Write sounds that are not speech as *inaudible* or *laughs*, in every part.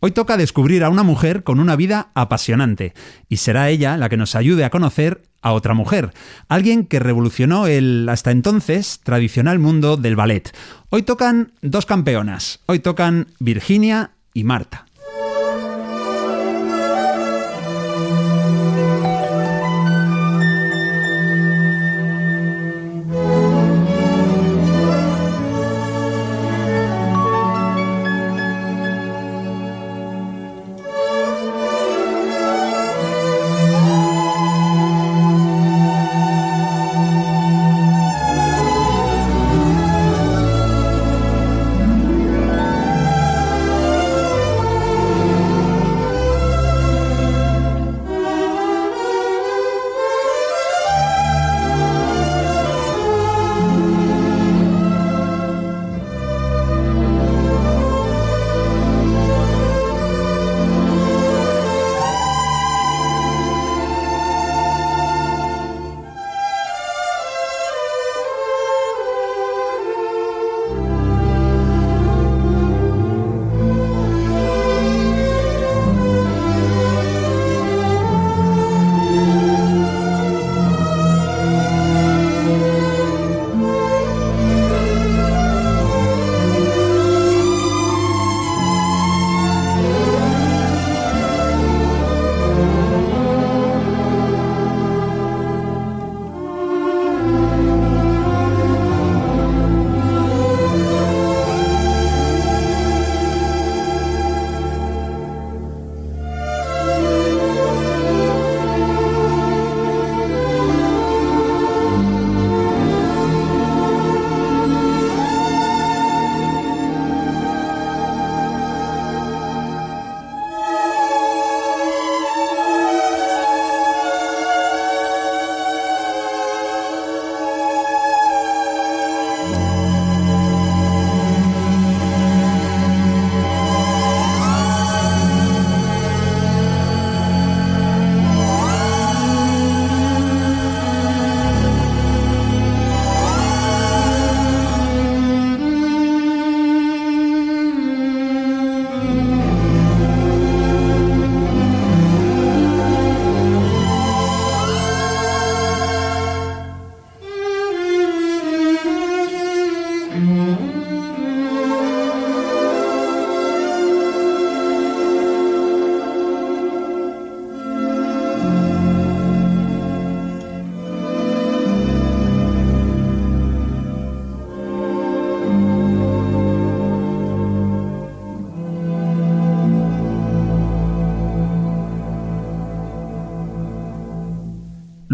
Hoy toca descubrir a una mujer con una vida apasionante, y será ella la que nos ayude a conocer a otra mujer, alguien que revolucionó el hasta entonces tradicional mundo del ballet. Hoy tocan dos campeonas, hoy tocan Virginia y Marta.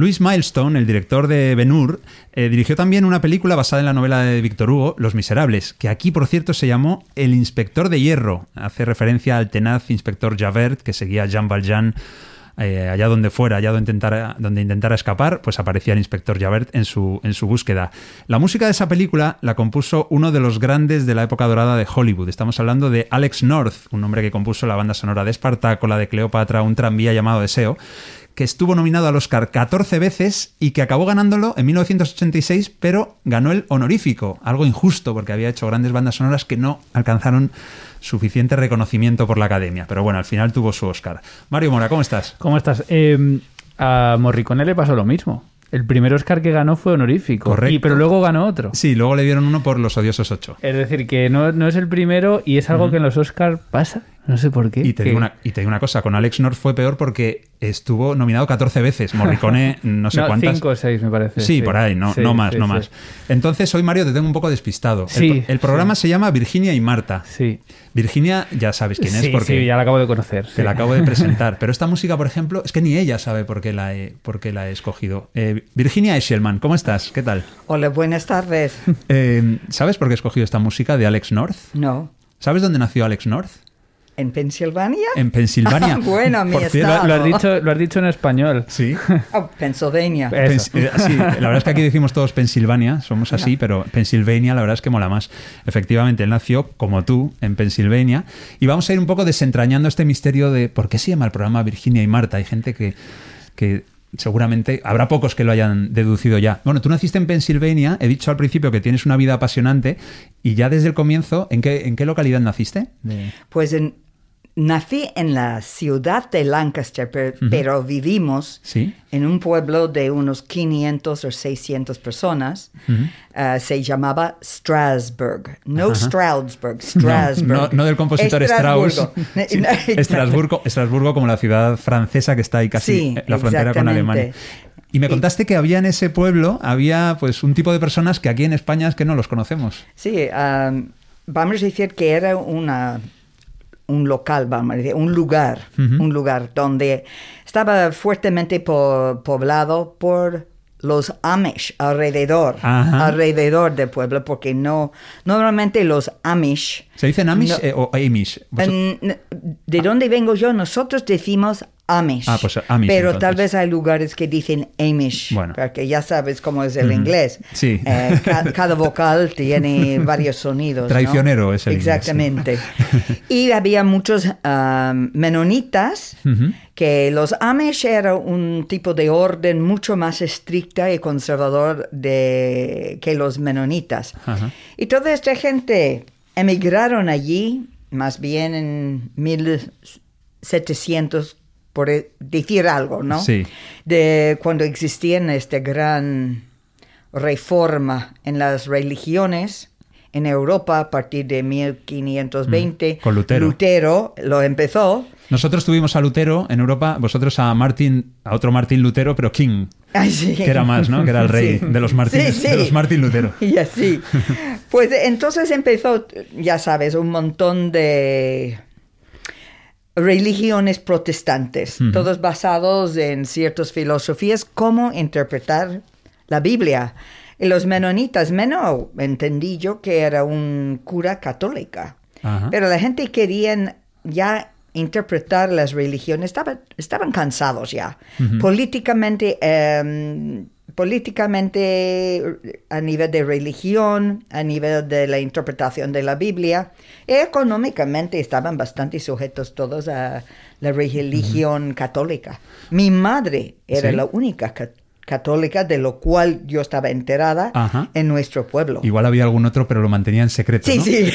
Louis Milestone, el director de Ben Hur, eh, dirigió también una película basada en la novela de Víctor Hugo, Los Miserables, que aquí, por cierto, se llamó El Inspector de Hierro. Hace referencia al tenaz inspector Javert que seguía a Jean Valjean eh, allá donde fuera, allá donde intentara, donde intentara escapar, pues aparecía el inspector Javert en su, en su búsqueda. La música de esa película la compuso uno de los grandes de la época dorada de Hollywood. Estamos hablando de Alex North, un hombre que compuso la banda sonora de Espartaco, la de Cleopatra, un tranvía llamado Deseo que estuvo nominado al Oscar 14 veces y que acabó ganándolo en 1986, pero ganó el honorífico, algo injusto porque había hecho grandes bandas sonoras que no alcanzaron suficiente reconocimiento por la academia. Pero bueno, al final tuvo su Oscar. Mario Mora, ¿cómo estás? ¿Cómo estás? Eh, a Morricone le pasó lo mismo. El primer Oscar que ganó fue honorífico. Correcto. Y, pero luego ganó otro. Sí, luego le dieron uno por Los Odiosos 8. Es decir, que no, no es el primero y es algo que en los Oscars pasa. No sé por qué. Y te, digo una, y te digo una cosa, con Alex North fue peor porque estuvo nominado 14 veces. Morricone, *laughs* no sé No, cuántas. cinco o seis, me parece. Sí, por ahí, no, Sí, no más, sí, no sí. más. Entonces, hoy Mario te tengo un poco despistado. El el, programa se llama Virginia y Marta. Sí. Virginia, ya sabes quién es sí, porque sí, ya la acabo de conocer. te sí. la acabo de *laughs* presentar. Pero esta música, por ejemplo, es que ni ella sabe por qué la he, por qué la he escogido. Eh, Virginia Eschelman, ¿cómo estás? ¿Qué tal? Hola, buenas tardes. Eh, ¿Sabes por qué he escogido esta música de Alex North? No. ¿Sabes dónde nació Alex North? ¿En Pensilvania? En Pensilvania. *laughs* Ah, bueno, mi Por cierto, estado. Lo has, dicho, lo has dicho en español. Sí. *laughs* Oh, Pennsylvania. Eh, Pens- eh, sí, la verdad es que aquí decimos todos Pensilvania, somos así, pero Pennsylvania la verdad es que mola más. Efectivamente, él nació, como tú, en Pensilvania. Y vamos a ir un poco desentrañando este misterio de por qué se llama el programa Virginia y Marta. Hay gente que, que seguramente, habrá pocos que lo hayan deducido ya. Bueno, tú naciste en Pensilvania, he dicho al principio que tienes una vida apasionante, y ya desde el comienzo, ¿en qué, en qué localidad naciste? De- Pues en- nací en la ciudad de Lancaster, per- pero vivimos Sí. en un pueblo de unos 500 o 600 personas. Ah, se llamaba Strasbourg. No Stroudsburg, Strasbourg. *laughs* No, no del compositor Strauss. *laughs* Estrasburgo. Estrasburgo, como la ciudad francesa que está ahí casi Sí, en la frontera con. Alemania. Y me contaste que había en ese pueblo, había pues un tipo de personas que aquí en España es que no los conocemos. Sí, am, vamos a decir que era una, un local, vamos a decir, un lugar, un lugar donde estaba fuertemente po- poblado por los Amish alrededor, Ajá. alrededor del pueblo, porque no, normalmente los Amish, ¿Se dicen Amish No. eh, o Amish? En- de donde vengo yo, nosotros decimos Amish. Ah, pues Amish, Pero entonces. tal vez hay lugares que dicen Amish, Bueno. porque ya sabes cómo es el inglés. Sí. Eh, ca- *laughs* cada vocal tiene varios sonidos. ¿no? Traicionero es el inglés. Exactamente. *laughs* y había muchos um, menonitas, Ujú. que los Amish era un tipo de orden mucho más estricta y conservador de, que los menonitas. Ajá. Y toda esta gente emigraron allí, más bien en 1700, por e- decir algo, ¿no? Sí. De cuando existía esta gran reforma en las religiones en Europa a partir de 1520. Mm, con Lutero. Lutero lo empezó. Nosotros tuvimos a Lutero en Europa, vosotros a Martín, a otro Martín Lutero, pero King, Ay, sí. que era más, ¿no? Que era el rey Sí. de los Martínez, Sí, de los Martín Lutero. *laughs* Y así. Pues entonces empezó, ya sabes, un montón de religiones protestantes, Ujú. todos basados en ciertas filosofías, cómo interpretar la Biblia. Y los menonitas, menos entendí yo que era un cura católica, pero la gente quería ya interpretar las religiones, estaban, estaban cansados ya. Políticamente, em, políticamente a nivel de religión, a nivel de la interpretación de la Biblia, económicamente estaban bastante sujetos todos a la religión católica. Mi madre era Sí. la única ca- católica de lo cual yo estaba enterada Ajá. en nuestro pueblo. Igual había algún otro, pero lo mantenía en secreto. Sí, ¿no? sí.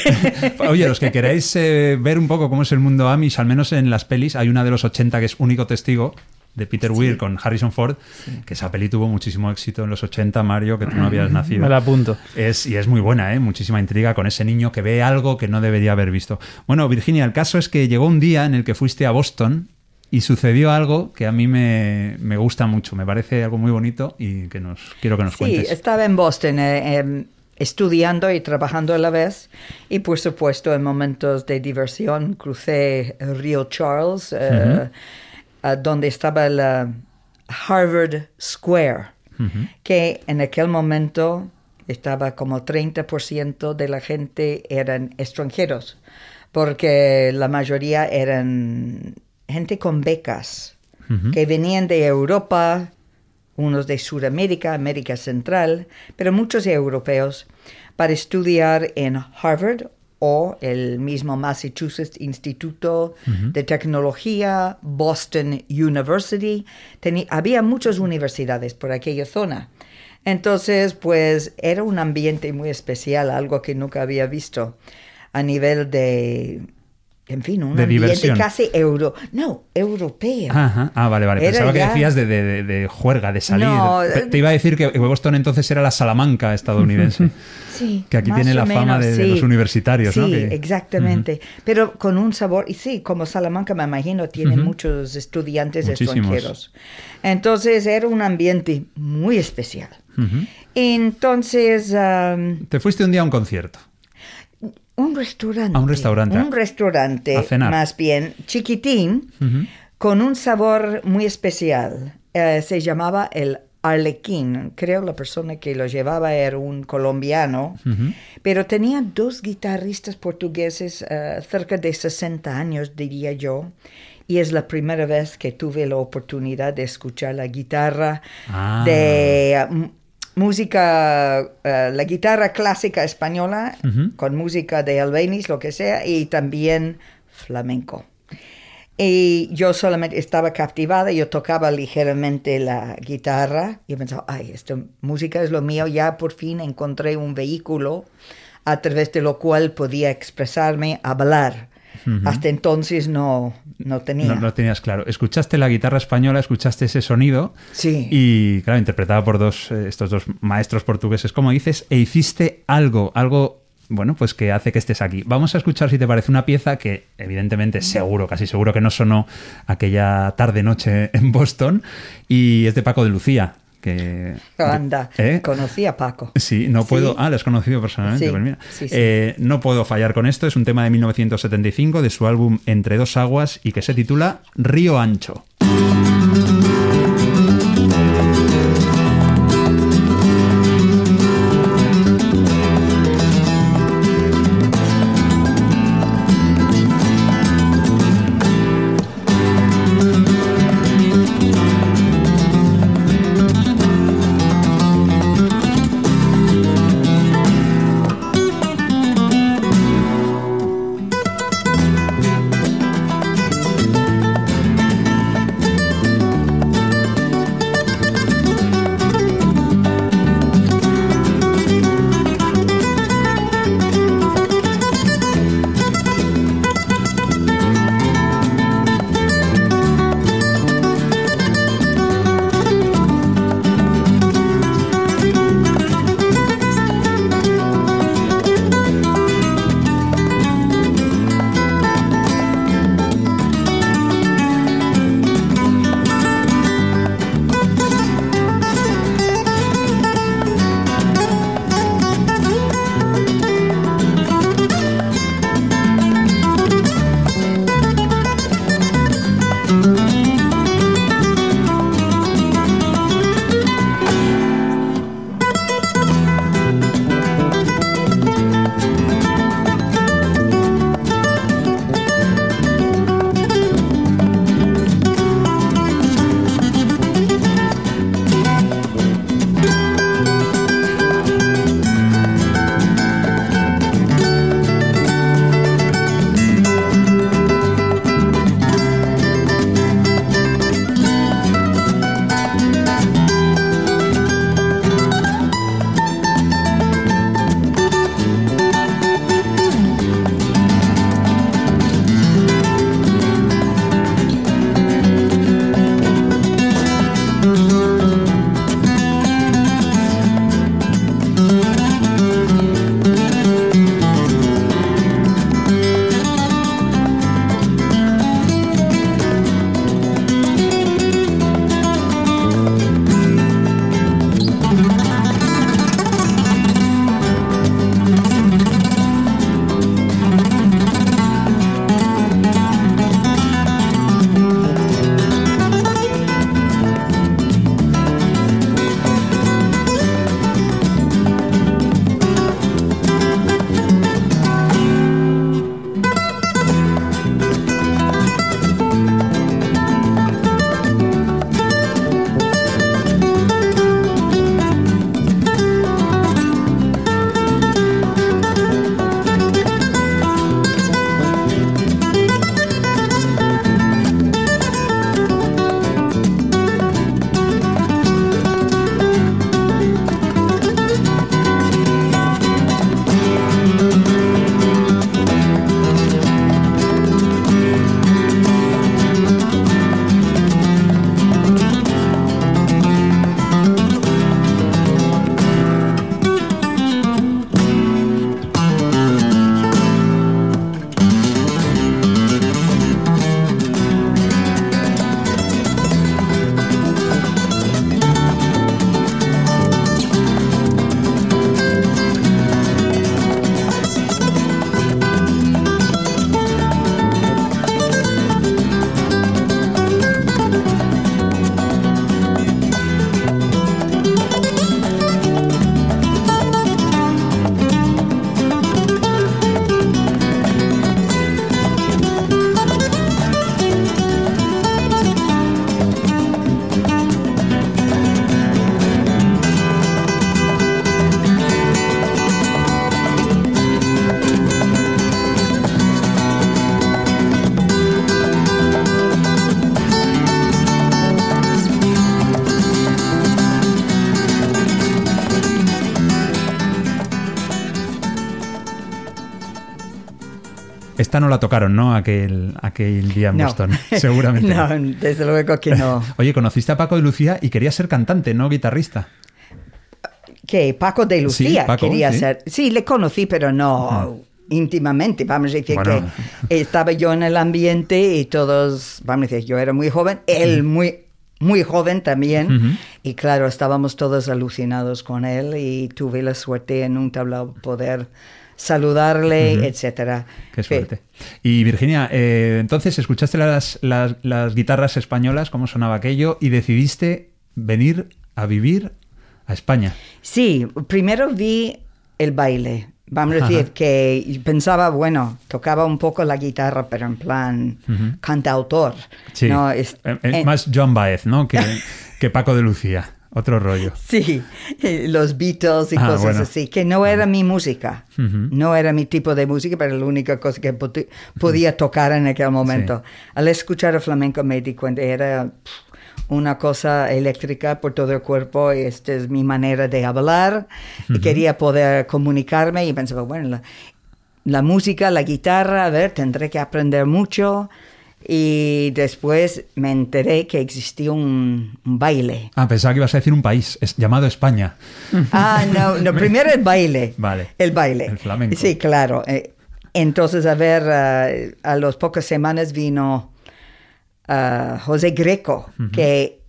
*laughs* Oye, los que queráis eh, ver un poco cómo es el mundo Amish, al menos en las pelis, hay una de los 80 que es único testigo, de Peter Weir con Harrison Ford, que esa peli tuvo muchísimo éxito en los 80, Mario, que tú no habías nacido. Me la apunto. Es, y es muy buena, ¿eh? muchísima intriga con ese niño que ve algo que no debería haber visto. Bueno, Virginia, el caso es que llegó un día en el que fuiste a Boston y sucedió algo que a mí me, me gusta mucho, me parece algo muy bonito y que nos quiero que nos Sí, cuentes. estaba en Boston eh, em, estudiando y trabajando a la vez. Y por supuesto, en momentos de diversión, crucé el río Charles, eh, donde estaba la Harvard Square, que en aquel momento estaba como 30% de la gente eran extranjeros, porque la mayoría eran gente con becas que venían de Europa, unos de Sudamérica, América Central, pero muchos europeos, para estudiar en Harvard o el mismo Massachusetts Instituto de Tecnología, Boston University. había muchas universidades por aquella zona. Entonces, pues era un ambiente muy especial, algo que nunca había visto a nivel de en fin, un de ambiente diversión. casi euro, no, europeo. Ajá. Ah, vale, vale. Era Pensaba que decías de, de- de juerga, de salir. No, te, te iba a decir que Boston entonces era la Salamanca estadounidense. *laughs* Sí, Que aquí tiene la fama menos, de- de sí. los universitarios, sí, ¿no? Que- exactamente. Pero con un sabor, y sí, como Salamanca me imagino, tiene muchos estudiantes Muchísimos. extranjeros. Entonces era un ambiente muy especial. Entonces, Te fuiste un día a un concierto. Un restaurante. A un restaurante. Un restaurante, A cenar. más bien, chiquitín, con un sabor muy especial. Eh, se llamaba el Arlequín. Creo la persona que lo llevaba era un colombiano, pero tenía dos guitarristas portugueses eh, cerca de 60 años, diría yo. Y es la primera vez que tuve la oportunidad de escuchar la guitarra Ah. de eh, m- música, eh, la guitarra clásica española, con música de Albeniz, lo que sea, y también flamenco. Y yo solamente estaba captivada, yo tocaba ligeramente la guitarra y pensaba, ay, esta música es lo mío, ya por fin encontré un vehículo a través de lo cual podía expresarme, hablar. Hasta entonces no, no tenía. No lo tenías claro. Escuchaste la guitarra española, escuchaste ese sonido. Sí. Y, claro, interpretada por dos, eh, estos dos maestros portugueses, como dices, e hiciste algo, algo, bueno, pues que hace que estés aquí. Vamos a escuchar, si te parece, una pieza que, evidentemente, seguro, casi seguro que no sonó aquella tarde-noche en Boston, y es de Paco de Lucía. Que, Anda, ¿Eh? conocí a Paco. Sí, no puedo. Sí. Ah, lo has conocido personalmente. Sí, pues mira. sí. Eh, no puedo fallar con esto. Es un tema de 1975 de su álbum Entre dos aguas y que se titula Río Ancho. Esta no la tocaron, ¿no? Aquel, aquel día en No. Boston. *laughs* Seguramente. no, desde luego que no. Oye, conociste a Paco de Lucía y querías ser cantante, no guitarrista. que Paco de Lucía Sí, Paco, quería sí. ser. Sí, le conocí, pero no íntimamente. Vamos a decir Bueno. que estaba yo en el ambiente y todos, vamos a decir, yo era muy joven, él muy muy joven también y claro estábamos todos alucinados con él y tuve la suerte en un tablao poder saludarle etcétera Qué suerte. Y Virginia, eh, entonces escuchaste las, las- las guitarras españolas, cómo sonaba aquello, y decidiste venir a vivir a España. Sí, primero vi el baile. Vamos a decir Ajá. que pensaba, bueno, tocaba un poco la guitarra, pero en plan Ujú. cantautor. Sí. ¿no? Es- Eh, eh, en- más Joan Baez, ¿no? Que, *laughs* que Paco de Lucía. Otro rollo. *laughs* Sí, eh, los Beatles y Ah, cosas bueno. así, que no era mi música, Ujú. no era mi tipo de música, pero la única cosa que podía tocar en aquel momento. Al escuchar el flamenco me di cuenta, era una cosa eléctrica por todo el cuerpo, y esta es mi manera de hablar, y quería poder comunicarme y pensaba, bueno, la, la música, la guitarra, a ver, tendré que aprender mucho. Y después me enteré que existía un- un baile. Ah, pensaba que ibas a decir un país, es llamado España. Ah, no, no, *laughs* primero el baile. Vale. El baile. El flamenco. Sí, claro. Eh, Entonces, a ver, eh, a las pocas semanas vino ah, José Greco, que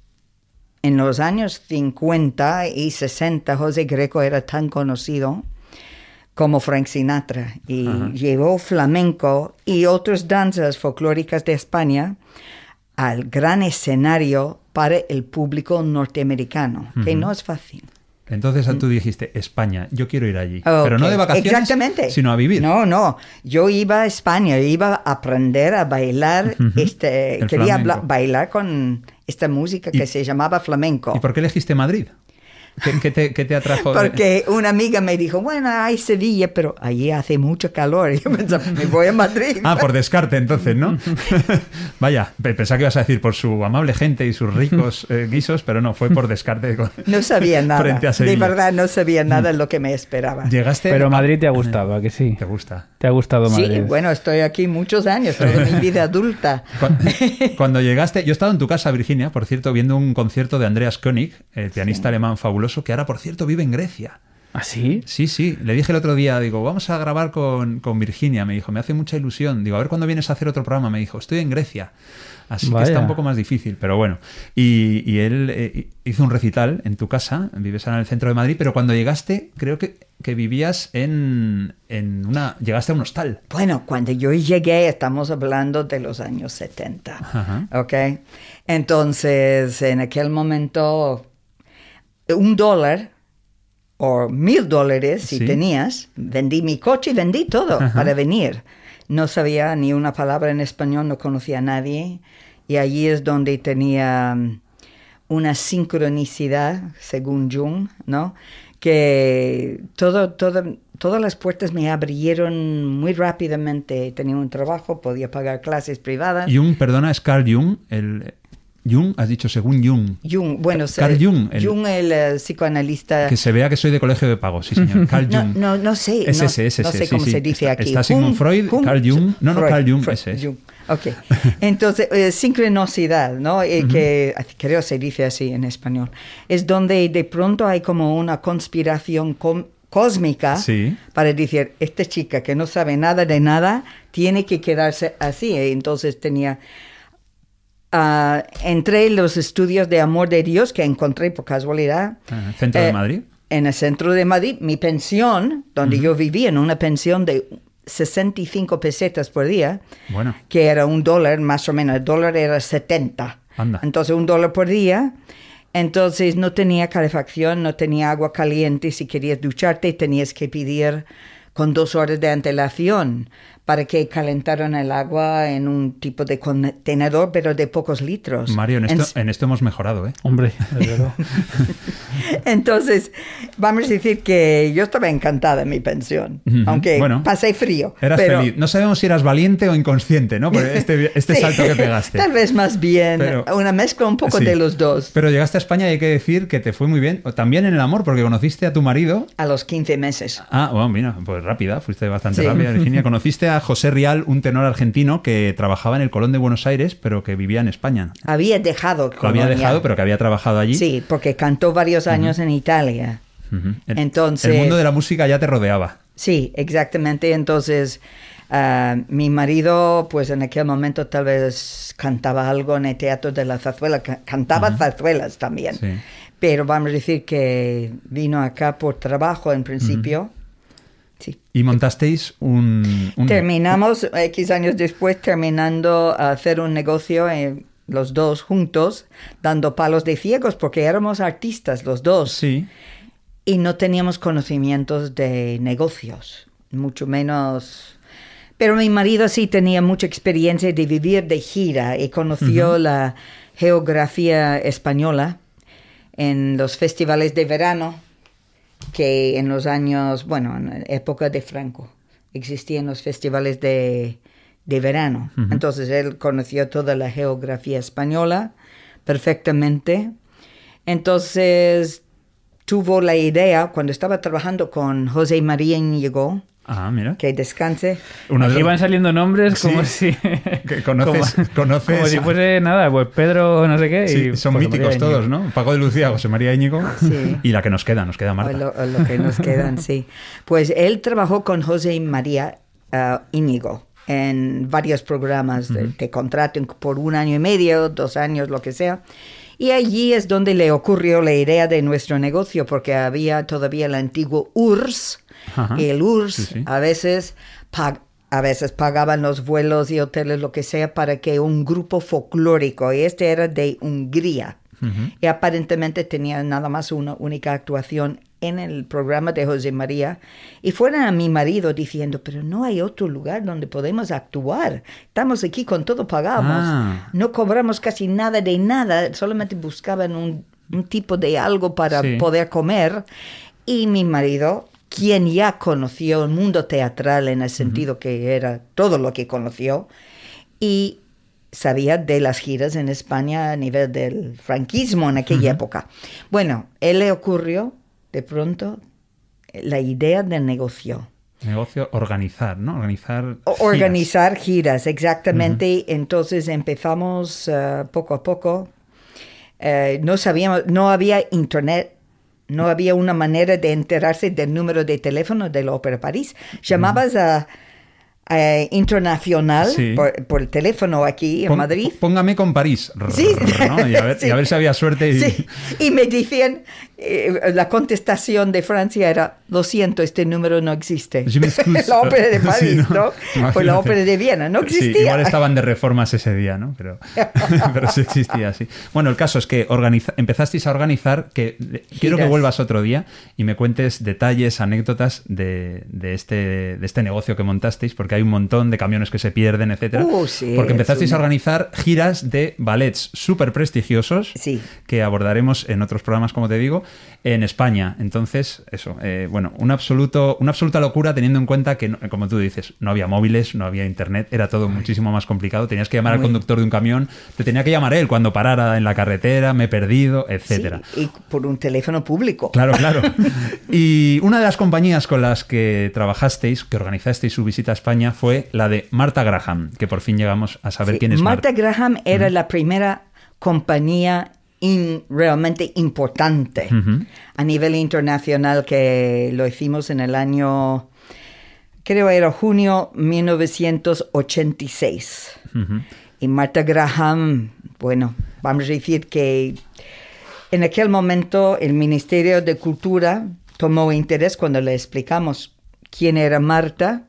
en los años 50 y 60 José Greco era tan conocido como Frank Sinatra y Ajá. llevó flamenco y otras danzas folclóricas de España al gran escenario para el público norteamericano, que no es fácil. Entonces tú dijiste, España, yo quiero ir allí. Ok, Pero no de vacaciones, Exactamente. sino a vivir. No, no. Yo iba a España, iba a aprender a bailar, Ujú. este, El quería bailar con esta música que ¿Y- se llamaba flamenco. ¿Y por qué elegiste Madrid? ¿Qué, qué te, qué te atrajo? Porque una amiga me dijo, bueno, hay Sevilla, pero allí hace mucho calor. *laughs* Y yo pensaba, me voy a Madrid. Ah, por descarte entonces, ¿no? *laughs* *laughs* Vaya, pe- pensaba que ibas a decir por su amable gente y sus ricos eh, guisos, pero no, fue por descarte. con- No sabía nada. Frente a de Sevilla. verdad, no sabía nada de lo que me esperaba. Llegaste... Pero Madrid te ha gustado, ¿a que sí? Te gusta. Te ha gustado Sí, Madrid. bueno, estoy aquí muchos años, toda mi vida adulta. *laughs* Cuando, cuando llegaste, yo he estado en tu casa, Virginia, por cierto, viendo un concierto de Andreas König, el pianista alemán fabuloso, que ahora, por cierto, vive en Grecia. ¿Ah, sí? Sí, sí, le dije el otro día, digo, vamos a grabar con, con Virginia, me dijo, me hace mucha ilusión, digo, a ver cuándo vienes a hacer otro programa, me dijo, estoy en Grecia, así que está un poco más difícil, pero bueno, y, y él eh, hizo un recital en tu casa, vives ahora en el centro de Madrid, pero cuando llegaste, creo que, que vivías en, en una, llegaste a un hostal. Bueno, cuando yo llegué, estamos hablando de los años 70, Ajá. ¿ok? Entonces, en aquel momento, un dólar o mil dólares, si Sí. tenías, vendí mi coche y vendí todo Ajá. para venir. No sabía ni una palabra en español, no conocía a nadie. Y allí es donde tenía mm, una sincronicidad, según Jung, ¿no? Que todo, todo, todas las puertas me abrieron muy rápidamente. Tenía un trabajo, podía pagar clases privadas. Jung, perdona, es Carl Jung, el... Jung, has dicho según Jung. Jung, bueno, Carl Jung, el- Jung, el eh, psicoanalista. Que se vea que soy de colegio de pago, sí señor. Carl No, Jung. no, no sé. Es no, ese, es no ese, sé sí, cómo sí. se dice Está- aquí. está Sigmund Freud, Carl Jung. No, no, Carl Jung, ese es. Ok. Entonces, eh, sincronicidad, ¿no? Eh, Que creo se dice así en español. Es donde de pronto hay como una conspiración cósmica Sí. para decir, esta chica que no sabe nada de nada tiene que quedarse así. Eh, Entonces tenía... ah, entre los estudios de amor de Dios que encontré por casualidad. Ajá, ¿Centro de eh, Madrid? En el centro de Madrid, mi pensión, donde yo vivía, en una pensión de 65 pesetas por día, Bueno. que era un dólar más o menos, el dólar era 70. Anda. Entonces un dólar por día. Entonces no tenía calefacción, no tenía agua caliente. Si querías ducharte tenías que pedir con dos horas de antelación para que calentaran el agua en un tipo de contenedor, pero de pocos litros. Mario, en En- esto, en esto hemos mejorado, ¿eh? Hombre, desde luego. *laughs* Entonces, vamos a decir que yo estaba encantada en mi pensión, Ujú. aunque Bueno, pasé frío. Eras pero- feliz. No sabemos si eras valiente o inconsciente, ¿no? Por este, este *laughs* Sí, salto que pegaste. Tal vez más bien Pero- una mezcla un poco Sí. de los dos. Pero llegaste a España y hay que decir que te fue muy bien. o También en el amor, porque conociste a tu marido. A los 15 meses. Ah, bueno, mira, pues rápida, fuiste bastante Sí. rápida, Virginia. *laughs* Conociste a José Rial, un tenor argentino que trabajaba en el Colón de Buenos Aires, pero que vivía en España. Había dejado Lo había dejado, pero que había trabajado allí. Sí, porque cantó varios años en Italia. Ujú. El- Entonces- El mundo de la música ya te rodeaba. Sí, exactamente. Entonces, ah, mi marido, pues en aquel momento tal vez cantaba algo en el Teatro de la Zarzuela, ca- cantaba zarzuelas también. Sí. Pero vamos a decir que vino acá por trabajo en principio. Sí. Y montasteis un... un- Terminamos, X años después, terminando a hacer un negocio eh, los dos juntos, dando palos de ciegos, porque éramos artistas los dos. Sí. y no teníamos conocimientos de negocios, mucho menos. Pero mi marido sí tenía mucha experiencia de vivir de gira y conoció la geografía española en los festivales de verano que en los años, bueno, en la época de Franco, existían los festivales de, de verano. Entonces él conoció toda la geografía española perfectamente. Entonces tuvo la idea, cuando estaba trabajando con José María Íñigo, Ah, mira. que descanse, Uno Aquí van saliendo nombres como Sí. si... *laughs* Que conoces- como, conoces como si fuese nada, pues Pedro no sé qué. Sí, y son José míticos María todos, Íñigo. ¿no? Paco de Lucía, José María Íñigo Sí. y la que nos queda, nos queda o Marta. lo, o lo que nos quedan, sí. Pues él trabajó con José María ah, Íñigo en varios programas de, de contrato por un año y medio, dos años, lo que sea. Y allí es donde le ocurrió la idea de nuestro negocio, porque había todavía el antiguo URSS, Ajá. y el URSS Sí, sí. a veces a veces pagaban los vuelos y hoteles, lo que sea, para que un grupo folclórico, y este era de Hungría, y aparentemente tenía nada más una única actuación en el programa de José María, y fueron a mi marido diciendo, pero no hay otro lugar donde podemos actuar, estamos aquí con todo pagamos, Ah. no cobramos casi nada de nada, solamente buscaban un, un tipo de algo para Sí. poder comer, y mi marido quien ya conoció el mundo teatral en el sentido que era todo lo que conoció y sabía de las giras en España a nivel del franquismo en aquella época. Bueno, él le ocurrió de pronto la idea del negocio. Negocio, organizar, ¿no? Organizar. Giras. Organizar giras, exactamente. Entonces empezamos eh, poco a poco. Eh, no sabíamos, no había internet, no había una manera de enterarse del número de teléfono de la Ópera París. Llamabas a, a Internacional Sí. por, por el teléfono aquí en Pon- Madrid. Póngame con París. Sí. ¿no? Y, a ver, y a *laughs* ver si había suerte. Y... Sí, y me decían, eh, la contestación de Francia era, lo siento, este número no existe. *laughs* La ópera de *laughs* Sí, París, ¿no? ¿no? Pues la ópera de Viena no Sí, existía. igual estaban de reformas ese día, ¿no? Pero, pero sí existía, sí. Bueno, el caso es que organiza- empezasteis a organizar, que eh, quiero que Giras. vuelvas otro día y me cuentes detalles, anécdotas de, de este, de este negocio que montasteis, porque hay un montón de camiones que se pierden, etcétera. Uh, sí, porque empezasteis a organizar giras de ballets súper prestigiosos Sí. que abordaremos en otros programas, como te digo, en España. Entonces, eso, eh, bueno, un absoluto, una absoluta locura teniendo en cuenta que, como tú dices, no había móviles, no había internet, era todo muchísimo más complicado. Tenías que llamar al Muy. conductor de un camión, te tenía que llamar él cuando parara en la carretera, me he perdido, Sí, etcétera. y por un teléfono público. Claro, claro. *laughs* Y una de las compañías con las que trabajasteis, que organizasteis su visita a España, fue la de Marta Graham, que por fin llegamos a saber Sí, quién es Marta Marta. Graham era la primera compañía in- realmente importante a nivel internacional que lo hicimos en el año, creo era junio 1986. Ujú. Y Marta Graham, bueno, vamos a decir que en aquel momento el Ministerio de Cultura tomó interés cuando le explicamos quién era Marta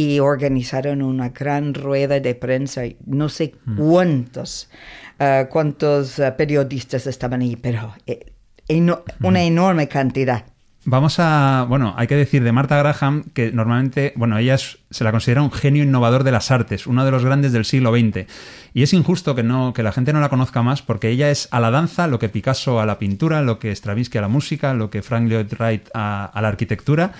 y organizaron una gran rueda de prensa. No sé cuántos, ah, cuántos ah, periodistas estaban ahí, pero eh, eno- una enorme cantidad. Vamos a, bueno, hay que decir de Marta Graham que normalmente, bueno, ella es- se la considera un genio innovador de las artes, uno de los grandes del siglo XX. Y es injusto que no, que la gente no la conozca más, porque ella es a la danza lo que Picasso a la pintura, lo que Stravinsky a la música, lo que Frank Lloyd Wright a, a la arquitectura.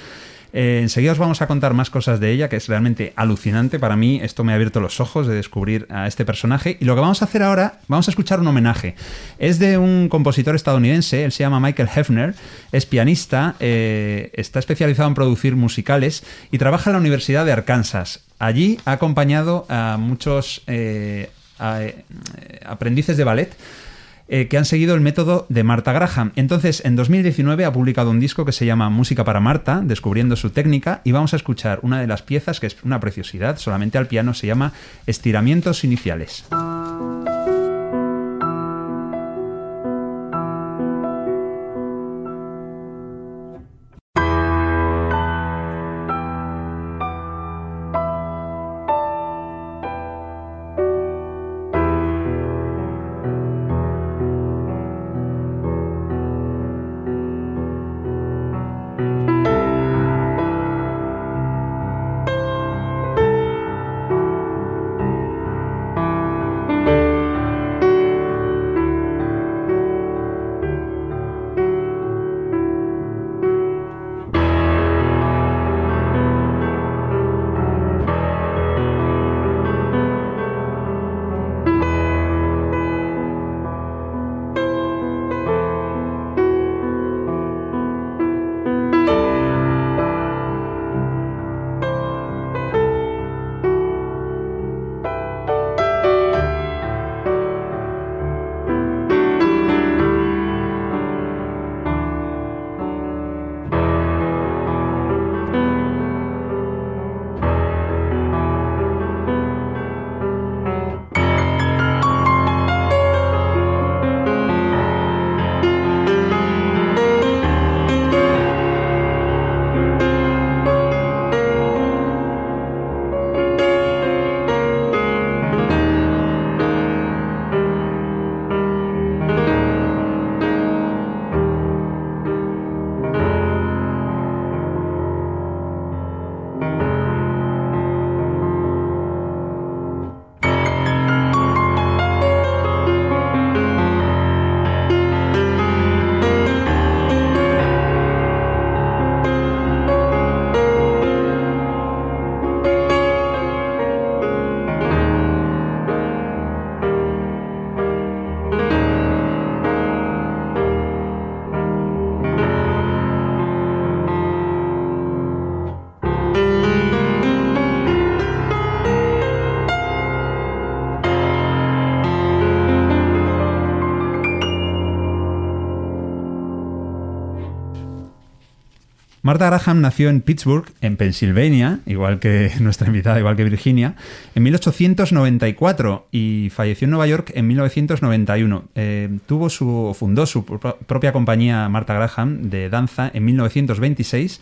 Eh, enseguida os vamos a contar más cosas de ella, que es realmente alucinante. Para mí esto me ha abierto los ojos de descubrir a este personaje. Y lo que vamos a hacer ahora, vamos a escuchar un homenaje. Es de un compositor estadounidense, él se llama Michael Hefner, es pianista, eh, está especializado en producir musicales y trabaja en la Universidad de Arkansas. Allí ha acompañado a muchos eh, aprendices de ballet eh, que han seguido el método de Marta Graham. Entonces, en 2019 ha publicado un disco que se llama Música para Marta, descubriendo su técnica, y vamos a escuchar una de las piezas que es una preciosidad, solamente al piano, se llama Estiramientos Iniciales. Marta Graham nació en Pittsburgh, en Pensilvania, igual que *laughs* nuestra invitada, igual que Virginia, en 1894 y falleció en Nueva York en 1991. Eh, tuvo su, fundó su propia compañía Marta Graham de danza en 1926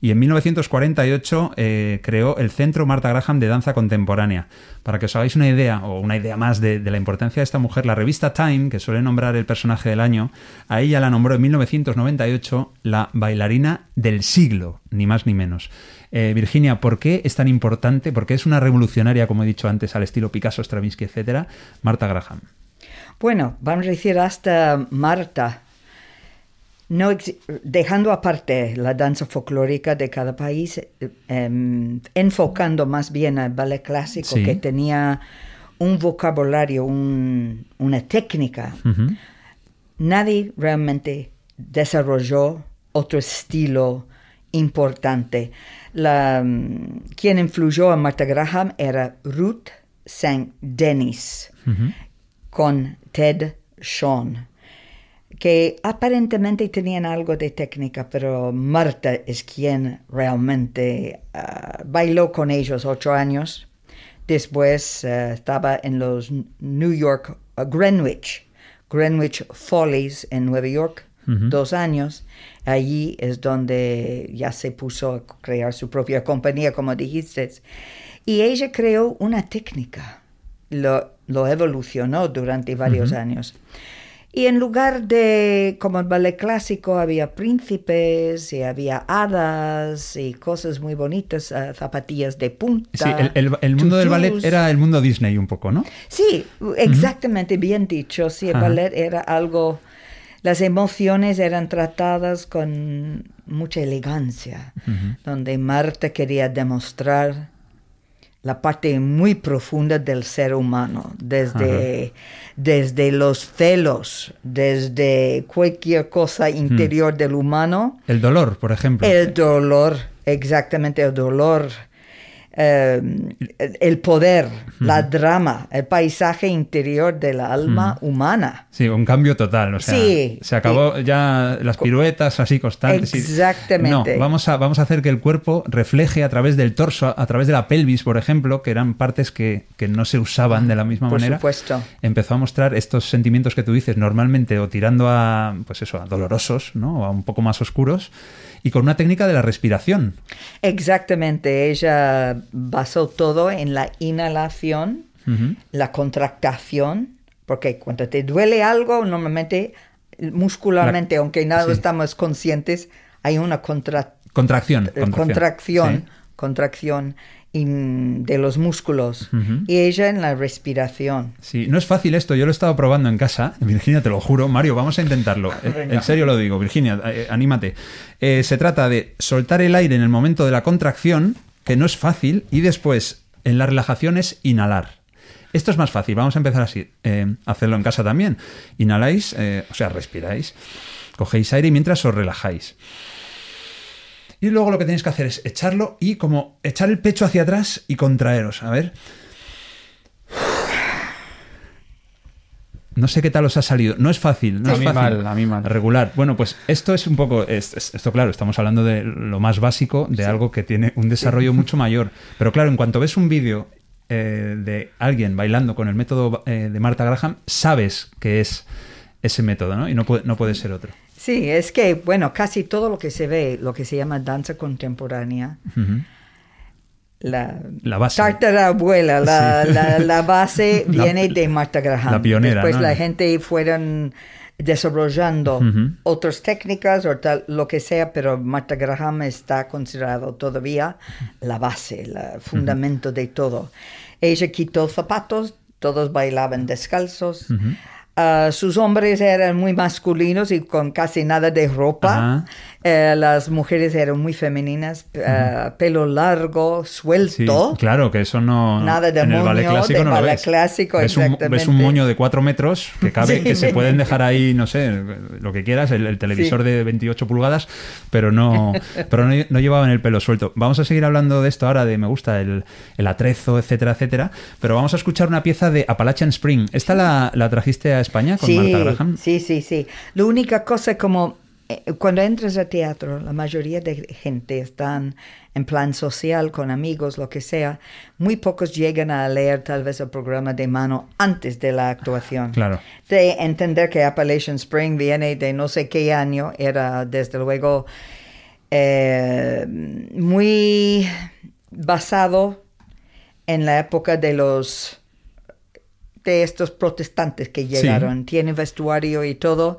y en 1948 eh, creó el Centro Marta Graham de Danza Contemporánea. Para que os hagáis una idea, o una idea más de, la importancia de esta mujer, la revista Time, que suele nombrar el personaje del año, a ella la nombró en 1998 la bailarina del siglo, ni más ni menos. Eh, Virginia, ¿por qué es tan importante? Porque es una revolucionaria, como he dicho antes, al estilo Picasso, Stravinsky, etcétera, Marta Graham. Bueno, vamos a decir hasta Marta no dejando aparte la danza folclórica de cada país, eh, em, enfocando más bien al ballet clásico que tenía un vocabulario, una técnica, nadie realmente desarrolló otro estilo importante. La, mm, quien influyó a Martha Graham era Ruth St. Denis con Ted Sean que aparentemente tenían algo de técnica, pero Marta es quien realmente ah, bailó con ellos ocho años. Después ah, estaba en los New York uh, Greenwich, Greenwich Follies en Nueva York, dos años. Allí es donde ya se puso a crear su propia compañía, como dijiste. Y ella creó una técnica, lo, lo evolucionó durante varios años. Y en lugar de, como el ballet clásico, había príncipes y había hadas y cosas muy bonitas, eh, zapatillas de punta. Sí, el, mundo del ballet era el mundo Disney un poco, ¿no? Sí, exactamente, bien dicho. Sí, el ballet era algo las emociones eran tratadas con mucha elegancia, donde Marta quería demostrar la parte muy profunda del ser humano, desde, desde los celos, desde cualquier cosa interior del humano. El dolor, por ejemplo. El dolor, exactamente el dolor eh, el poder, la drama, el paisaje interior de la alma humana. Sí, un cambio total. O sea, se acabó ya las piruetas así constantes. Exactamente. No, vamos a, vamos a hacer que el cuerpo refleje a través del torso, a través de la pelvis, por ejemplo, que eran partes que, no se usaban de la misma manera. Por supuesto. Empezó a mostrar estos sentimientos que tú dices normalmente o tirando a, pues eso, a dolorosos, ¿no? O a un poco más oscuros y con una técnica de la respiración. Exactamente, ella basó todo en la inhalación, la contractación, porque cuando te duele algo, normalmente muscularmente, aunque nada estamos conscientes, hay una contra contracción. Contracción. Contracción. contracción de los músculos y ella en la respiración. Sí, no es fácil esto, yo lo he estado probando en casa, *laughs* Virginia, te lo juro, Mario, vamos a intentarlo, en serio lo digo, Virginia, eh, anímate. Eh, se trata de soltar el aire en el momento de la contracción, que no es fácil, y después en la relajación es inhalar. Esto es más fácil, vamos a empezar así, eh, hacerlo en casa también. Inhaláis, o sea, respiráis, cogéis aire y mientras os relajáis. Y luego lo que tenéis que hacer es echarlo y como echar el pecho hacia atrás y contraeros. A ver. No sé qué tal os ha salido. No es fácil. No es fácil. Mal, a mí mal. Regular. Bueno, pues esto es un poco. esto, claro, estamos hablando de lo más básico, de algo que tiene un desarrollo mucho mayor. Pero claro, en cuanto ves un vídeo eh, de alguien bailando con el método eh, de Marta Graham, sabes que es ese método, ¿no? Y no puede, no puede ser otro. Sí, es que, bueno, casi todo lo que se ve, lo que se llama danza contemporánea, la, la, base. abuela, la, la, base *laughs* viene de Marta Graham. La pionera. Después la gente fueron desarrollando otras técnicas o tal, lo que sea, pero Marta Graham está considerado todavía la base, el fundamento de todo. Ella quitó zapatos, todos bailaban descalzos. Ah, sus hombres eran muy masculinos y con casi nada de ropa. Eh, las mujeres eran muy femeninas, eh, pelo largo, suelto. claro, que eso no. Nada de en el ballet clásico no lo ves. clásico, ves un, ves un, moño de cuatro metros que *laughs* cabe, que se pueden dejar ahí, no sé, lo que quieras, el, televisor de 28 pulgadas, pero no, *laughs* pero no, llevaban el pelo suelto. Vamos a seguir hablando de esto ahora, de me gusta el, el atrezo, etcétera, etcétera. Pero vamos a escuchar una pieza de Appalachian Spring. ¿Esta la, la trajiste a España con Marta Graham? Sí, sí, sí. La única cosa como eh, cuando entras a teatro, la mayoría de gente están en plan social, con amigos, lo que sea. Muy pocos llegan a leer tal vez el programa de mano antes de la actuación. Claro. De entender que Appalachian Spring viene de no sé qué año, era desde luego eh, muy basado en la época de los de estos protestantes que llegaron. Tiene vestuario y todo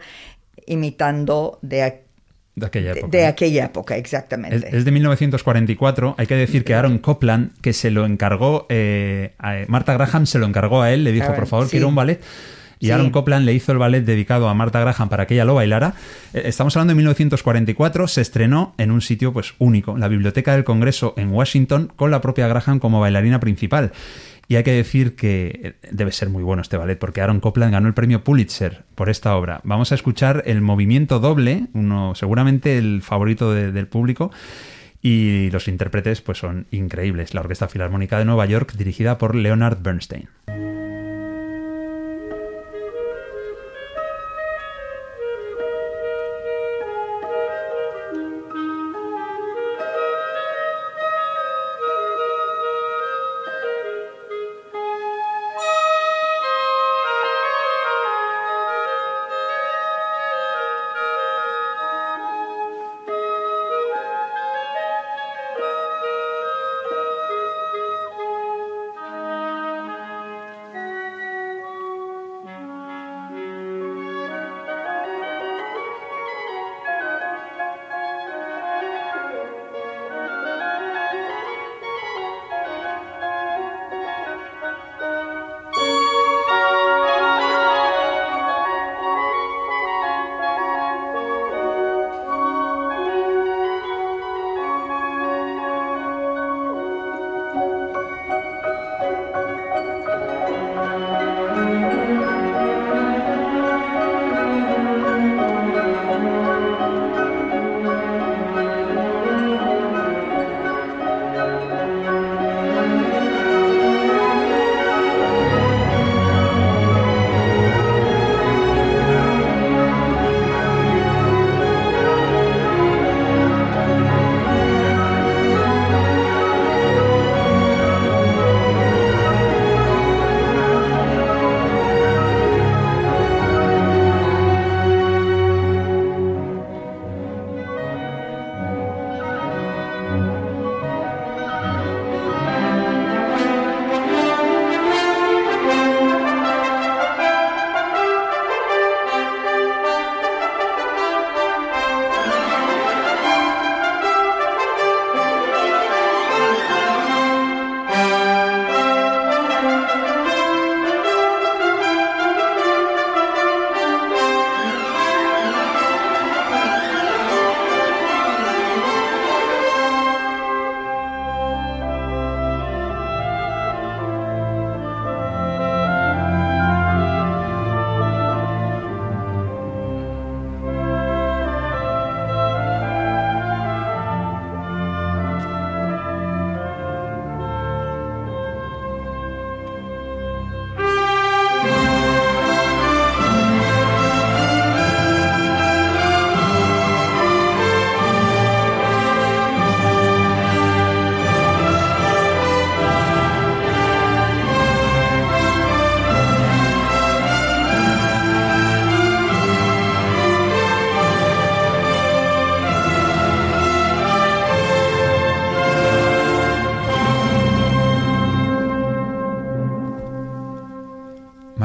imitando de, de aquella época. De, aquella época, exactamente. Es, de 1944. Hay que decir que Aaron Copland, que se lo encargó, eh, Marta Graham se lo encargó a él, le dijo, por favor, quiero un ballet. Y Aaron Copland le hizo el ballet dedicado a Marta Graham para que ella lo bailara. Eh, estamos hablando de 1944, se estrenó en un sitio pues único, la Biblioteca del Congreso en Washington, con la propia Graham como bailarina principal. Y hay que decir que debe ser muy bueno este ballet, porque Aaron Copland ganó el premio Pulitzer por esta obra. Vamos a escuchar el movimiento doble, uno seguramente el favorito del público. Y los intérpretes pues son increíbles. La Orquesta Filarmónica de Nueva York, dirigida por Leonard Bernstein.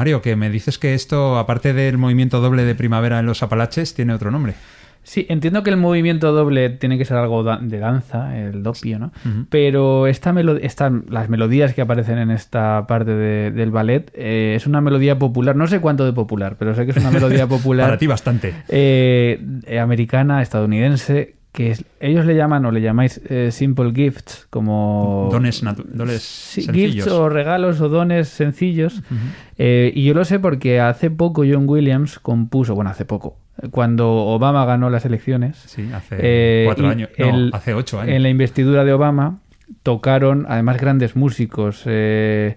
Mario, que me dices que esto, aparte del movimiento doble de primavera en los Apalaches, tiene otro nombre. Sí, entiendo que el movimiento doble tiene que ser algo de danza, el dopio, ¿no? Pero esta, esta las melodías que aparecen en esta parte del ballet eh, es una melodía popular, no sé cuánto de popular, pero sé que es una melodía *laughs* popular. Para ti bastante. Eh, americana, estadounidense, que ellos le llaman o le llamáis eh, simple gifts, como... Dones, dones Gifts o regalos o dones sencillos. y yo lo sé porque hace poco John Williams compuso, bueno, hace poco, cuando Obama ganó las elecciones. Sí, hace eh, cuatro años. No, hace ocho años. En la investidura de Obama tocaron, además, grandes músicos. Eh,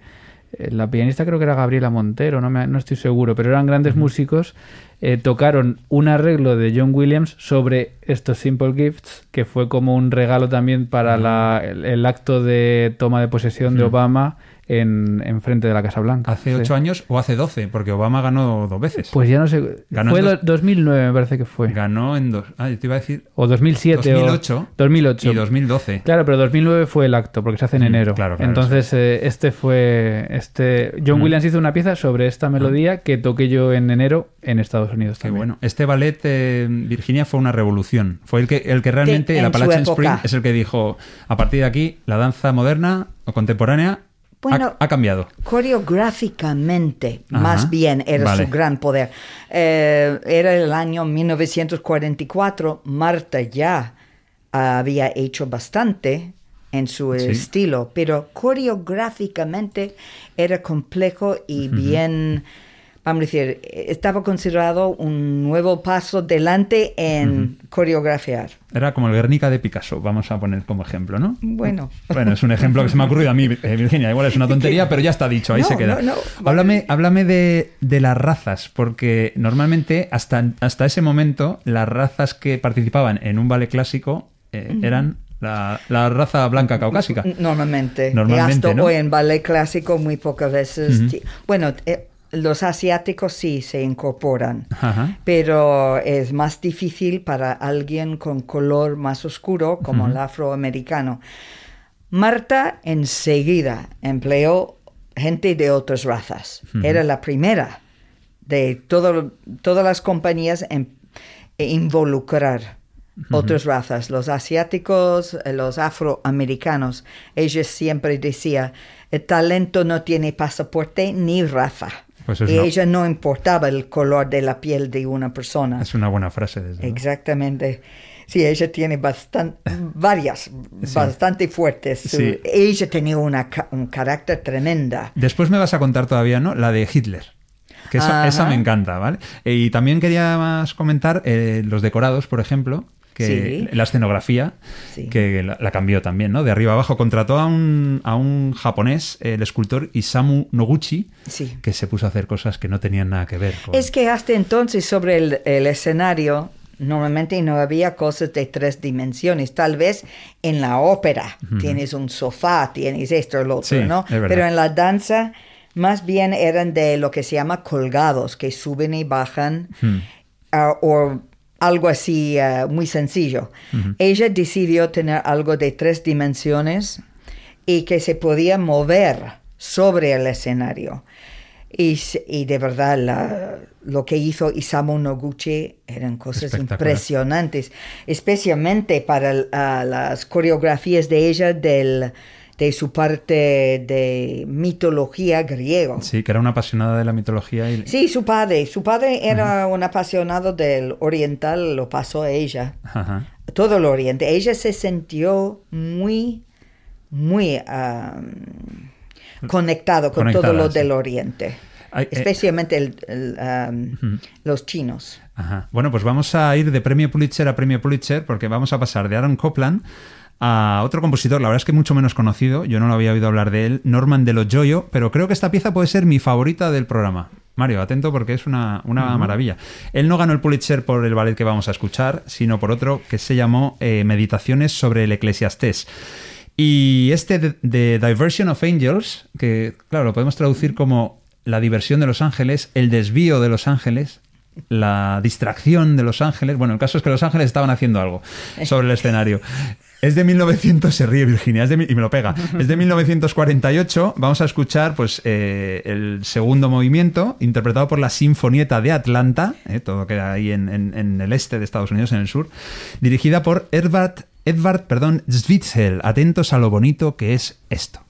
la pianista creo que era Gabriela Montero, no, me, no estoy seguro, pero eran grandes músicos. Eh, tocaron un arreglo de John Williams sobre estos Simple Gifts, que fue como un regalo también para la, el, acto de toma de posesión de Obama en, en, frente de la Casa Blanca. ¿Hace ocho años o hace doce? Porque Obama ganó dos veces. Pues ya no sé. Ganó fue en 2009, me parece que fue. Ganó en dos. Ah, te iba a decir. O 2007. 2008. O 2008. Y 2012. Claro, pero 2009 fue el acto, porque se hace en mm, enero. Claro, claro, Entonces, eh, este fue. este John mm. Williams hizo una pieza sobre esta melodía que toqué yo en enero en Estados Unidos. Qué bueno. Este ballet, eh, Virginia, fue una revolución. Fue el que, el que realmente, el Appalachian Spring, es el que dijo: a partir de aquí, la danza moderna o contemporánea bueno, ha, cambiado. Coreográficamente, más bien, era su gran poder. Eh, era el año 1944, Marta ya había hecho bastante en su estilo, pero coreográficamente era complejo y bien vamos a decir, estaba considerado un nuevo paso delante en coreografiar. Era como el Guernica de Picasso, vamos a poner como ejemplo, ¿no? Bueno. Bueno, es un ejemplo que se me ha ocurrido a mí, eh, Virginia. Igual es una *laughs* tontería, pero ya está dicho, ahí se queda. háblame háblame de, las razas, porque normalmente hasta, hasta ese momento las razas que participaban en un ballet clásico eh, eran la, raza blanca caucásica. Normalmente. Normalmente. Y hasta hoy en ballet clásico muy pocas veces. Bueno, eh, los asiáticos sí se incorporan, pero es más difícil para alguien con color más oscuro como el afroamericano. Marta enseguida empleó gente de otras razas. Era la primera de todas las compañías en involucrar otras razas, los asiáticos, los afroamericanos. Ella siempre decía, el talento no tiene pasaporte ni raza. Pues y ella no importaba el color de la piel de una persona. Es una buena frase. Desde Exactamente. Sí, ella tiene bastante, varias, *laughs* bastante fuertes. Ella tenía una, un carácter tremenda. Después me vas a contar todavía, ¿no? La de Hitler. Que esa, me encanta, ¿vale? Y también quería más comentar eh, los decorados, por ejemplo, la escenografía, que la, cambió también, ¿no? De arriba abajo. Contrató a un, a un japonés, el escultor Isamu Noguchi, que se puso a hacer cosas que no tenían nada que ver con... Es que hasta entonces sobre el, escenario normalmente no había cosas de tres dimensiones. Tal vez en la ópera tienes un sofá, tienes esto, lo otro, ¿no? Pero en la danza más bien eran de lo que se llama colgados, que suben y bajan. Ah, o algo así eh, muy sencillo. Ella decidió tener algo de tres dimensiones y que se podía mover sobre el escenario. Y, y de verdad, lo que hizo Isamu Noguchi eran cosas impresionantes, especialmente para las coreografías de ella del de su parte de mitología griego. Sí, que era una apasionada de la mitología. Y... Sí, su padre. Su padre era un apasionado del oriental, lo pasó a ella. Todo el oriente. Ella se sintió muy, muy conectado con todo lo del oriente. Eh, especialmente los chinos. Bueno, pues vamos a ir de premio Pulitzer a premio Pulitzer porque vamos a pasar de Aaron Copland a otro compositor, la verdad es que mucho menos conocido, yo no lo había oído hablar de él, Norman de los Joyo, pero creo que esta pieza puede ser mi favorita del programa. Mario, atento porque es una, maravilla. Él no ganó el Pulitzer por el ballet que vamos a escuchar, sino por otro que se llamó eh, Meditaciones sobre el Eclesiastés. Y este de, Diversion of Angels, que claro, lo podemos traducir como la diversión de los ángeles, el desvío de los ángeles, la distracción de los ángeles. Bueno, el caso es que los ángeles estaban haciendo algo *laughs* sobre el escenario. Es de 1900, se ríe Virginia, es de, y me lo pega. Es de 1948. Vamos a escuchar pues eh, el segundo movimiento, interpretado por la Sinfonieta de Atlanta, eh, todo queda ahí en, en, el este de Estados Unidos, en el sur, dirigida por Edvard, Edvard perdón, Zwitzel. Atentos a lo bonito que es esto.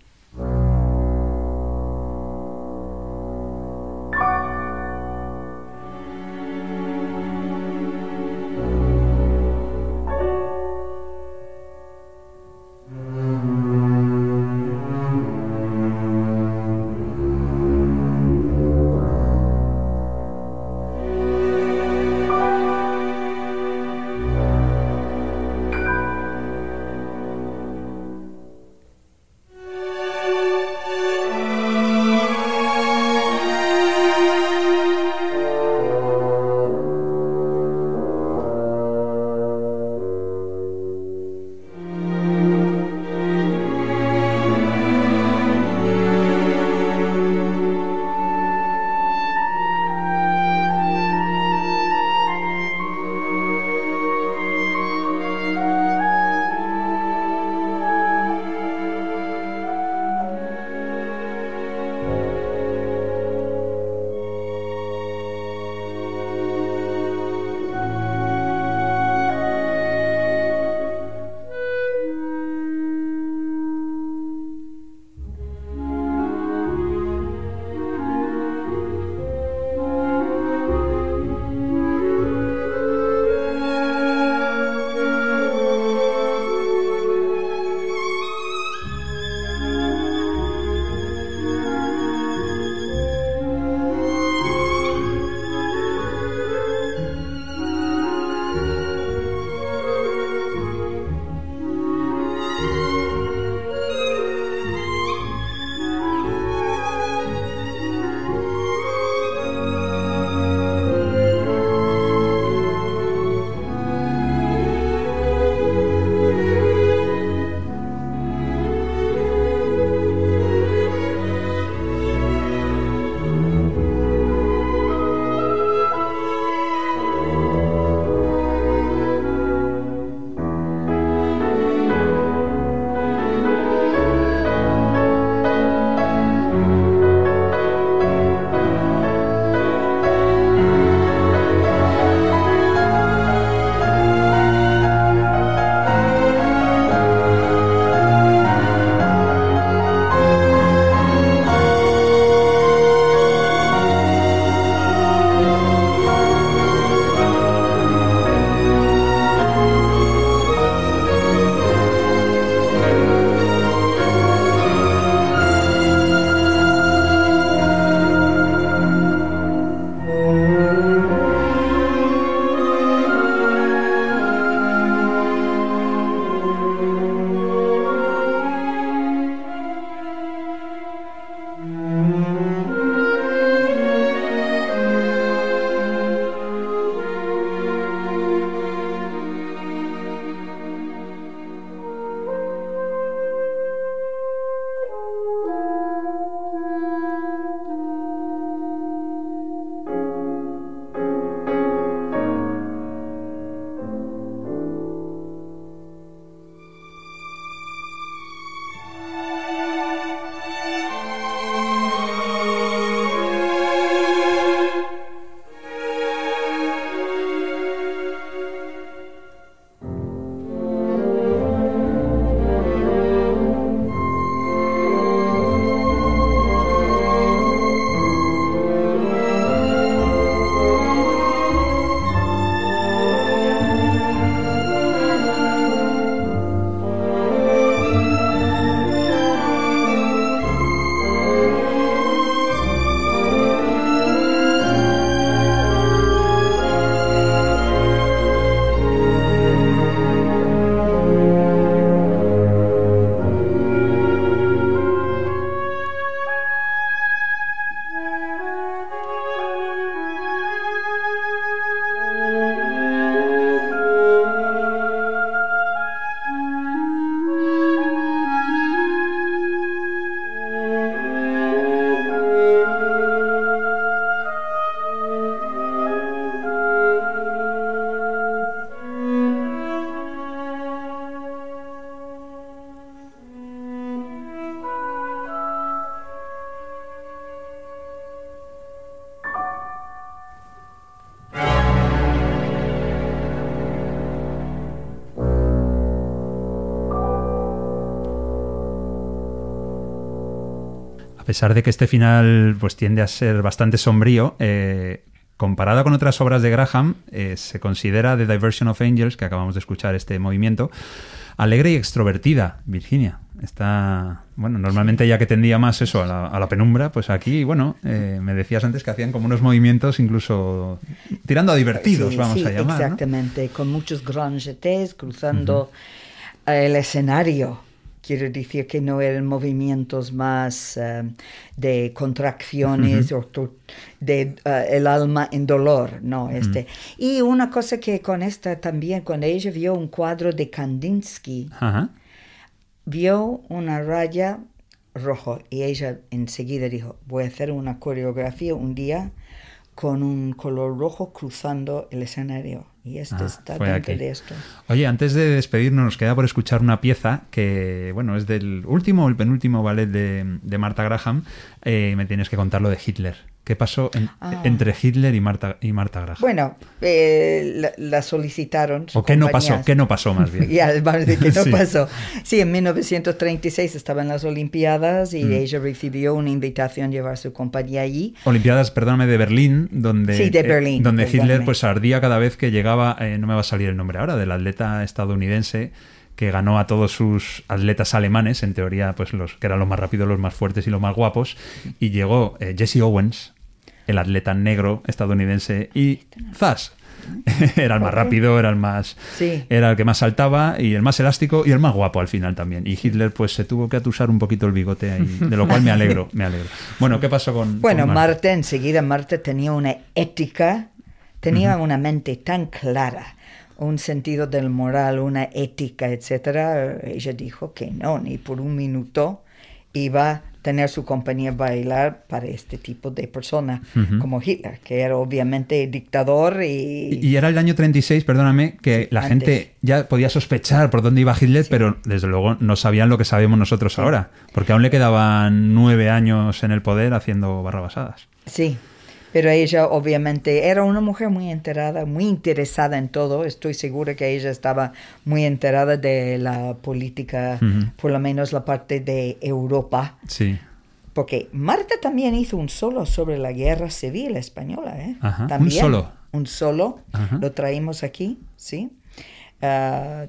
Pesar de que este final pues tiende a ser bastante sombrío, eh, comparada con otras obras de Graham, eh, se considera The Diversion of Angels, que acabamos de escuchar este movimiento, alegre y extrovertida, Virginia. Está, bueno, normalmente ya que tendía más eso a la, a la penumbra, pues aquí, bueno, eh, me decías antes que hacían como unos movimientos incluso tirando a divertidos, Sí, vamos sí, a llamar. ¿no? Exactamente, con muchos granjetés cruzando eh, el escenario. Quiero decir que no eran movimientos más eh, de contracciones o de eh, el alma en dolor, no. Este. Y una cosa que con esta también, cuando ella vio un cuadro de Kandinsky, vio una raya rojo y ella enseguida dijo, voy a hacer una coreografía un día con un color rojo cruzando el escenario. Y esto Ah, está dentro de esto. Oye, antes de despedirnos, nos queda por escuchar una pieza que, bueno, es del último o el penúltimo ballet de, de Marta Graham. Eh, me tienes que contar lo de Hitler. ¿Qué pasó en- Ah. entre Hitler y Marta, y Marta Graham? Bueno, eh, la, la solicitaron. ¿O qué no pasó? ¿Qué no pasó más bien? Ya, vamos a decir que no *laughs* Sí. pasó. Sí, en 1936 estaban las Olimpiadas y Mm. ella recibió una invitación a llevar su compañía allí. Olimpiadas, perdóname, de Berlín, donde, Sí, de eh, Berlín, donde Hitler pues ardía cada vez que llegaba, eh, no me va a salir el nombre ahora, del atleta estadounidense que ganó a todos sus atletas alemanes, en teoría, pues los que eran los más rápidos, los más fuertes y los más guapos, y llegó Jesse Owens, el atleta negro estadounidense, y ¡zas! *laughs* era el más rápido, era el más Sí. era el que más saltaba y el más elástico y el más guapo al final también. Y Hitler pues se tuvo que atusar un poquito el bigote ahí, de lo cual me alegro, me alegro. Bueno, ¿qué pasó con Bueno, con Marta? Marta, enseguida Marta tenía una ética, tenía una mente tan clara, un sentido del moral, una ética, etcétera. Ella dijo que no, ni por un minuto iba a tener su compañía bailar para este tipo de persona como Hitler, que era obviamente dictador y... Y y era el año 36, perdóname, que la antes. gente ya podía sospechar por dónde iba Hitler, pero desde luego no sabían lo que sabemos nosotros ahora, porque aún le quedaban nueve años en el poder haciendo barrabasadas. Sí, pero ella obviamente era una mujer muy enterada, muy interesada en todo. Estoy segura que ella estaba muy enterada de la política, por lo menos la parte de Europa. Sí. Porque Marta también hizo un solo sobre la guerra civil española, ¿eh? Ajá, un También, solo. Un solo. Ajá. Lo traímos aquí, ¿sí? Ah,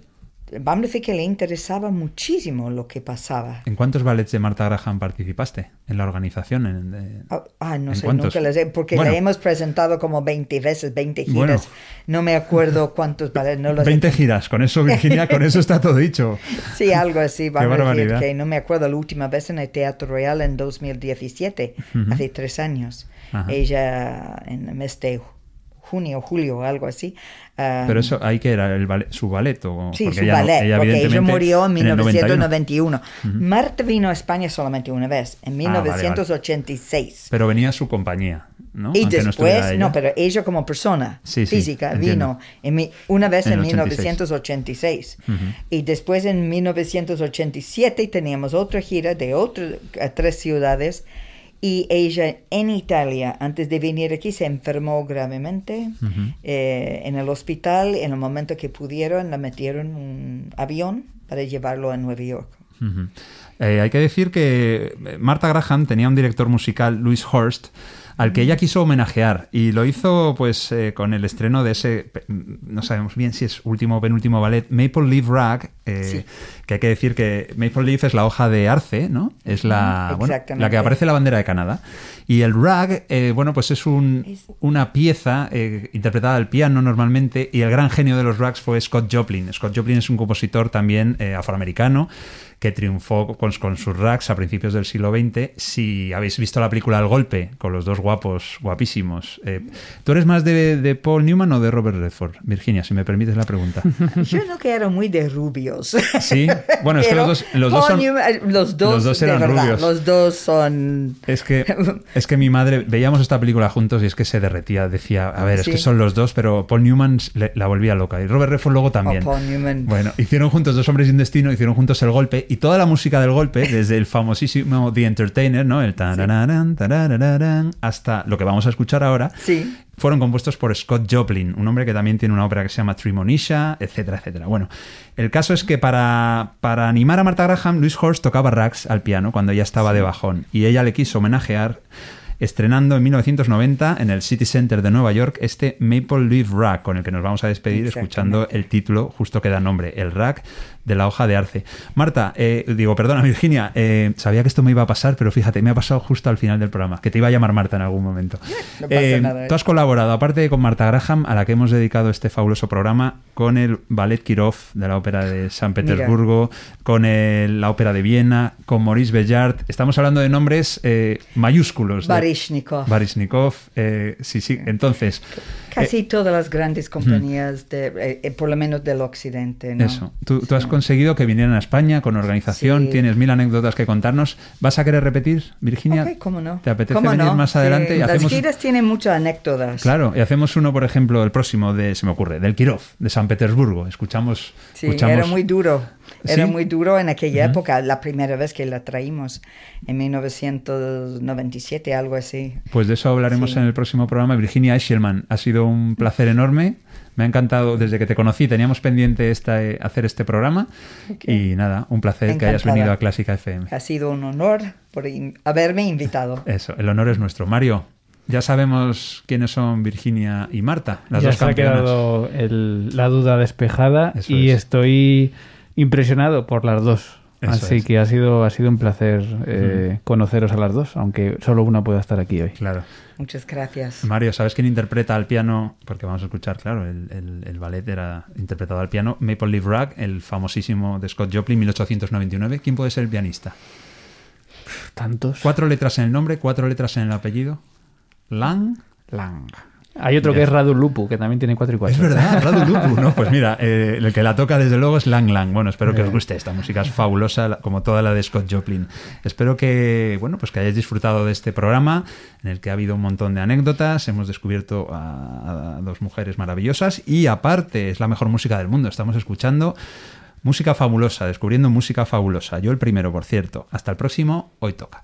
decir que le interesaba muchísimo lo que pasaba. ¿En cuántos ballets de Marta Graham participaste en la organización? En- de- Ah, ah, no ¿En sé, cuántos? nunca las he, porque Bueno. la hemos presentado como 20 veces, 20 giras. Bueno. No me acuerdo cuántos ballets, no los he- 20 giras, con eso Virginia, con eso está todo dicho. *laughs* Sí, algo así, vamos a decir barbaridad. que no me acuerdo la última vez en el Teatro Real en 2017, hace tres años. Ajá. Ella en el mes de junio, julio, algo así. ah, Pero eso, ahí que era el ballet- su ballet o Sí, su ella no- ballet, ella porque ella murió en el 1991. Marta vino a España solamente una vez, en Ah, vale, vale. 1986. Pero venía su compañía, ¿no? Y Aunque no después, no, ella. pero ella como persona Sí, sí, física entiendo. vino en mi- una vez En en, el 86. 1986. Y después en 1987 teníamos otra gira de otras tres ciudades. Y ella en Italia, antes de venir aquí, se enfermó gravemente eh, en el hospital. En el momento que pudieron, la metieron en un avión para llevarlo a Nueva York. Ujú. Eh, hay que decir que eh, Marta Graham tenía un director musical, Louis Horst, al que ella quiso homenajear y lo hizo pues eh, con el estreno de ese, no sabemos bien si es último o penúltimo ballet, Maple Leaf Rag, eh, Sí. que hay que decir que Maple Leaf es la hoja de arce, ¿no? Es la, bueno, la que aparece en la bandera de Canadá. Y el rag, eh, bueno, pues es un, Es- una pieza interpretada al piano normalmente y el gran genio de los rags fue Scott Joplin. Scott Joplin es un compositor también afroamericano que triunfó con, con sus rags a principios del siglo XX. Si habéis visto la película El Golpe, con los dos guapos, guapísimos, eh, ¿tú eres más de, de Paul Newman o de Robert Redford? Virginia, si me permites la pregunta. *laughs* Yo no que era muy de rubios. Sí, bueno, es que los dos, los dos Paul son... Newman, los dos, los dos de eran verdad, rubios. Los dos son... Es que, es que mi madre, veíamos esta película juntos y es que se derretía. Decía, a ver, es que son los dos, pero Paul Newman le- la volvía loca. Y Robert Redford luego también. Oh, Paul Newman. Bueno, hicieron juntos Dos Hombres y un Destino, hicieron juntos El Golpe y toda la música del Golpe, desde el famosísimo The Entertainer, ¿no? El hasta hasta lo que vamos a escuchar ahora, Sí. fueron compuestos por Scott Joplin, un hombre que también tiene una ópera que se llama Trimonisha, etcétera, etcétera. Bueno, el caso es que para, para animar a Martha Graham, Louis Horst tocaba rags al piano cuando ella estaba de bajón y ella le quiso homenajear estrenando en 1990 en el City Center de Nueva York este Maple Leaf Rack, con el que nos vamos a despedir escuchando el título justo que da nombre, el rack de la hoja de arce. Marta, eh, digo, perdona Virginia, eh, sabía que esto me iba a pasar, pero fíjate, me ha pasado justo al final del programa, que te iba a llamar Marta en algún momento. No pasa Eh, nada, ¿eh? Tú has colaborado, aparte de con Marta Graham, a la que hemos dedicado este fabuloso programa, con el Ballet Kirov de la Ópera de San Petersburgo, con el- la Ópera de Viena, con Maurice Bellart. Estamos hablando de nombres eh, mayúsculos. de-. Baryshnikov, eh, sí, sí. Entonces, Casi eh, todas las grandes compañías, de, eh, eh, por lo menos del occidente. ¿no? eso. Tú, tú has conseguido que vinieran a España con organización, Sí. tienes mil anécdotas que contarnos. ¿Vas a querer repetir, Virginia? Ok, ¿cómo no? ¿Te apetece ¿Cómo venir no? más Sí, adelante? y Las hacemos- giras tienen muchas anécdotas. Claro, y hacemos uno, por ejemplo, el próximo de, se me ocurre, del Kirov, de San Petersburgo. Escuchamos. Sí, escuchamos era muy duro. Era ¿Sí? muy duro en aquella época, la primera vez que la traímos, en 1997, algo así. Pues de eso hablaremos Sí. en el próximo programa. Virginia Eschelman, ha sido un placer enorme. Me ha encantado desde que te conocí. Teníamos pendiente esta, eh, hacer este programa. Y nada, un placer que hayas Encantada. venido a Clásica FM. Ha sido un honor por in- haberme invitado. Eso, el honor es nuestro. Mario, ya sabemos quiénes son Virginia y Marta, las ya dos se ha quedado el- la duda despejada Eso y es. estoy impresionado por las dos. Eso Así es. que ha sido, ha sido un placer eh, conoceros a las dos, aunque solo una pueda estar aquí hoy. Claro. Muchas gracias. Mario, ¿sabes quién interpreta al piano? Porque vamos a escuchar, claro, el, el- el ballet era interpretado al piano. Maple Leaf Rag, el famosísimo de Scott Joplin, 1899. ¿Quién puede ser el pianista? Tantos. Cuatro letras en el nombre, cuatro letras en el apellido. Lang. Lang. Hay otro que es Radu Lupu, que también tiene cuatro y cuatro. Es verdad, *laughs* Radu Lupu, ¿no? Pues mira, eh, el que la toca desde luego es Lang Lang. Bueno, espero que os guste. Esta música es fabulosa, como toda la de Scott Joplin. Espero que, bueno, pues que hayáis disfrutado de este programa, en el que ha habido un montón de anécdotas. Hemos descubierto a, a dos mujeres maravillosas y aparte es la mejor música del mundo. Estamos escuchando música fabulosa, descubriendo música fabulosa. Yo el primero, por cierto. Hasta el próximo, hoy toca.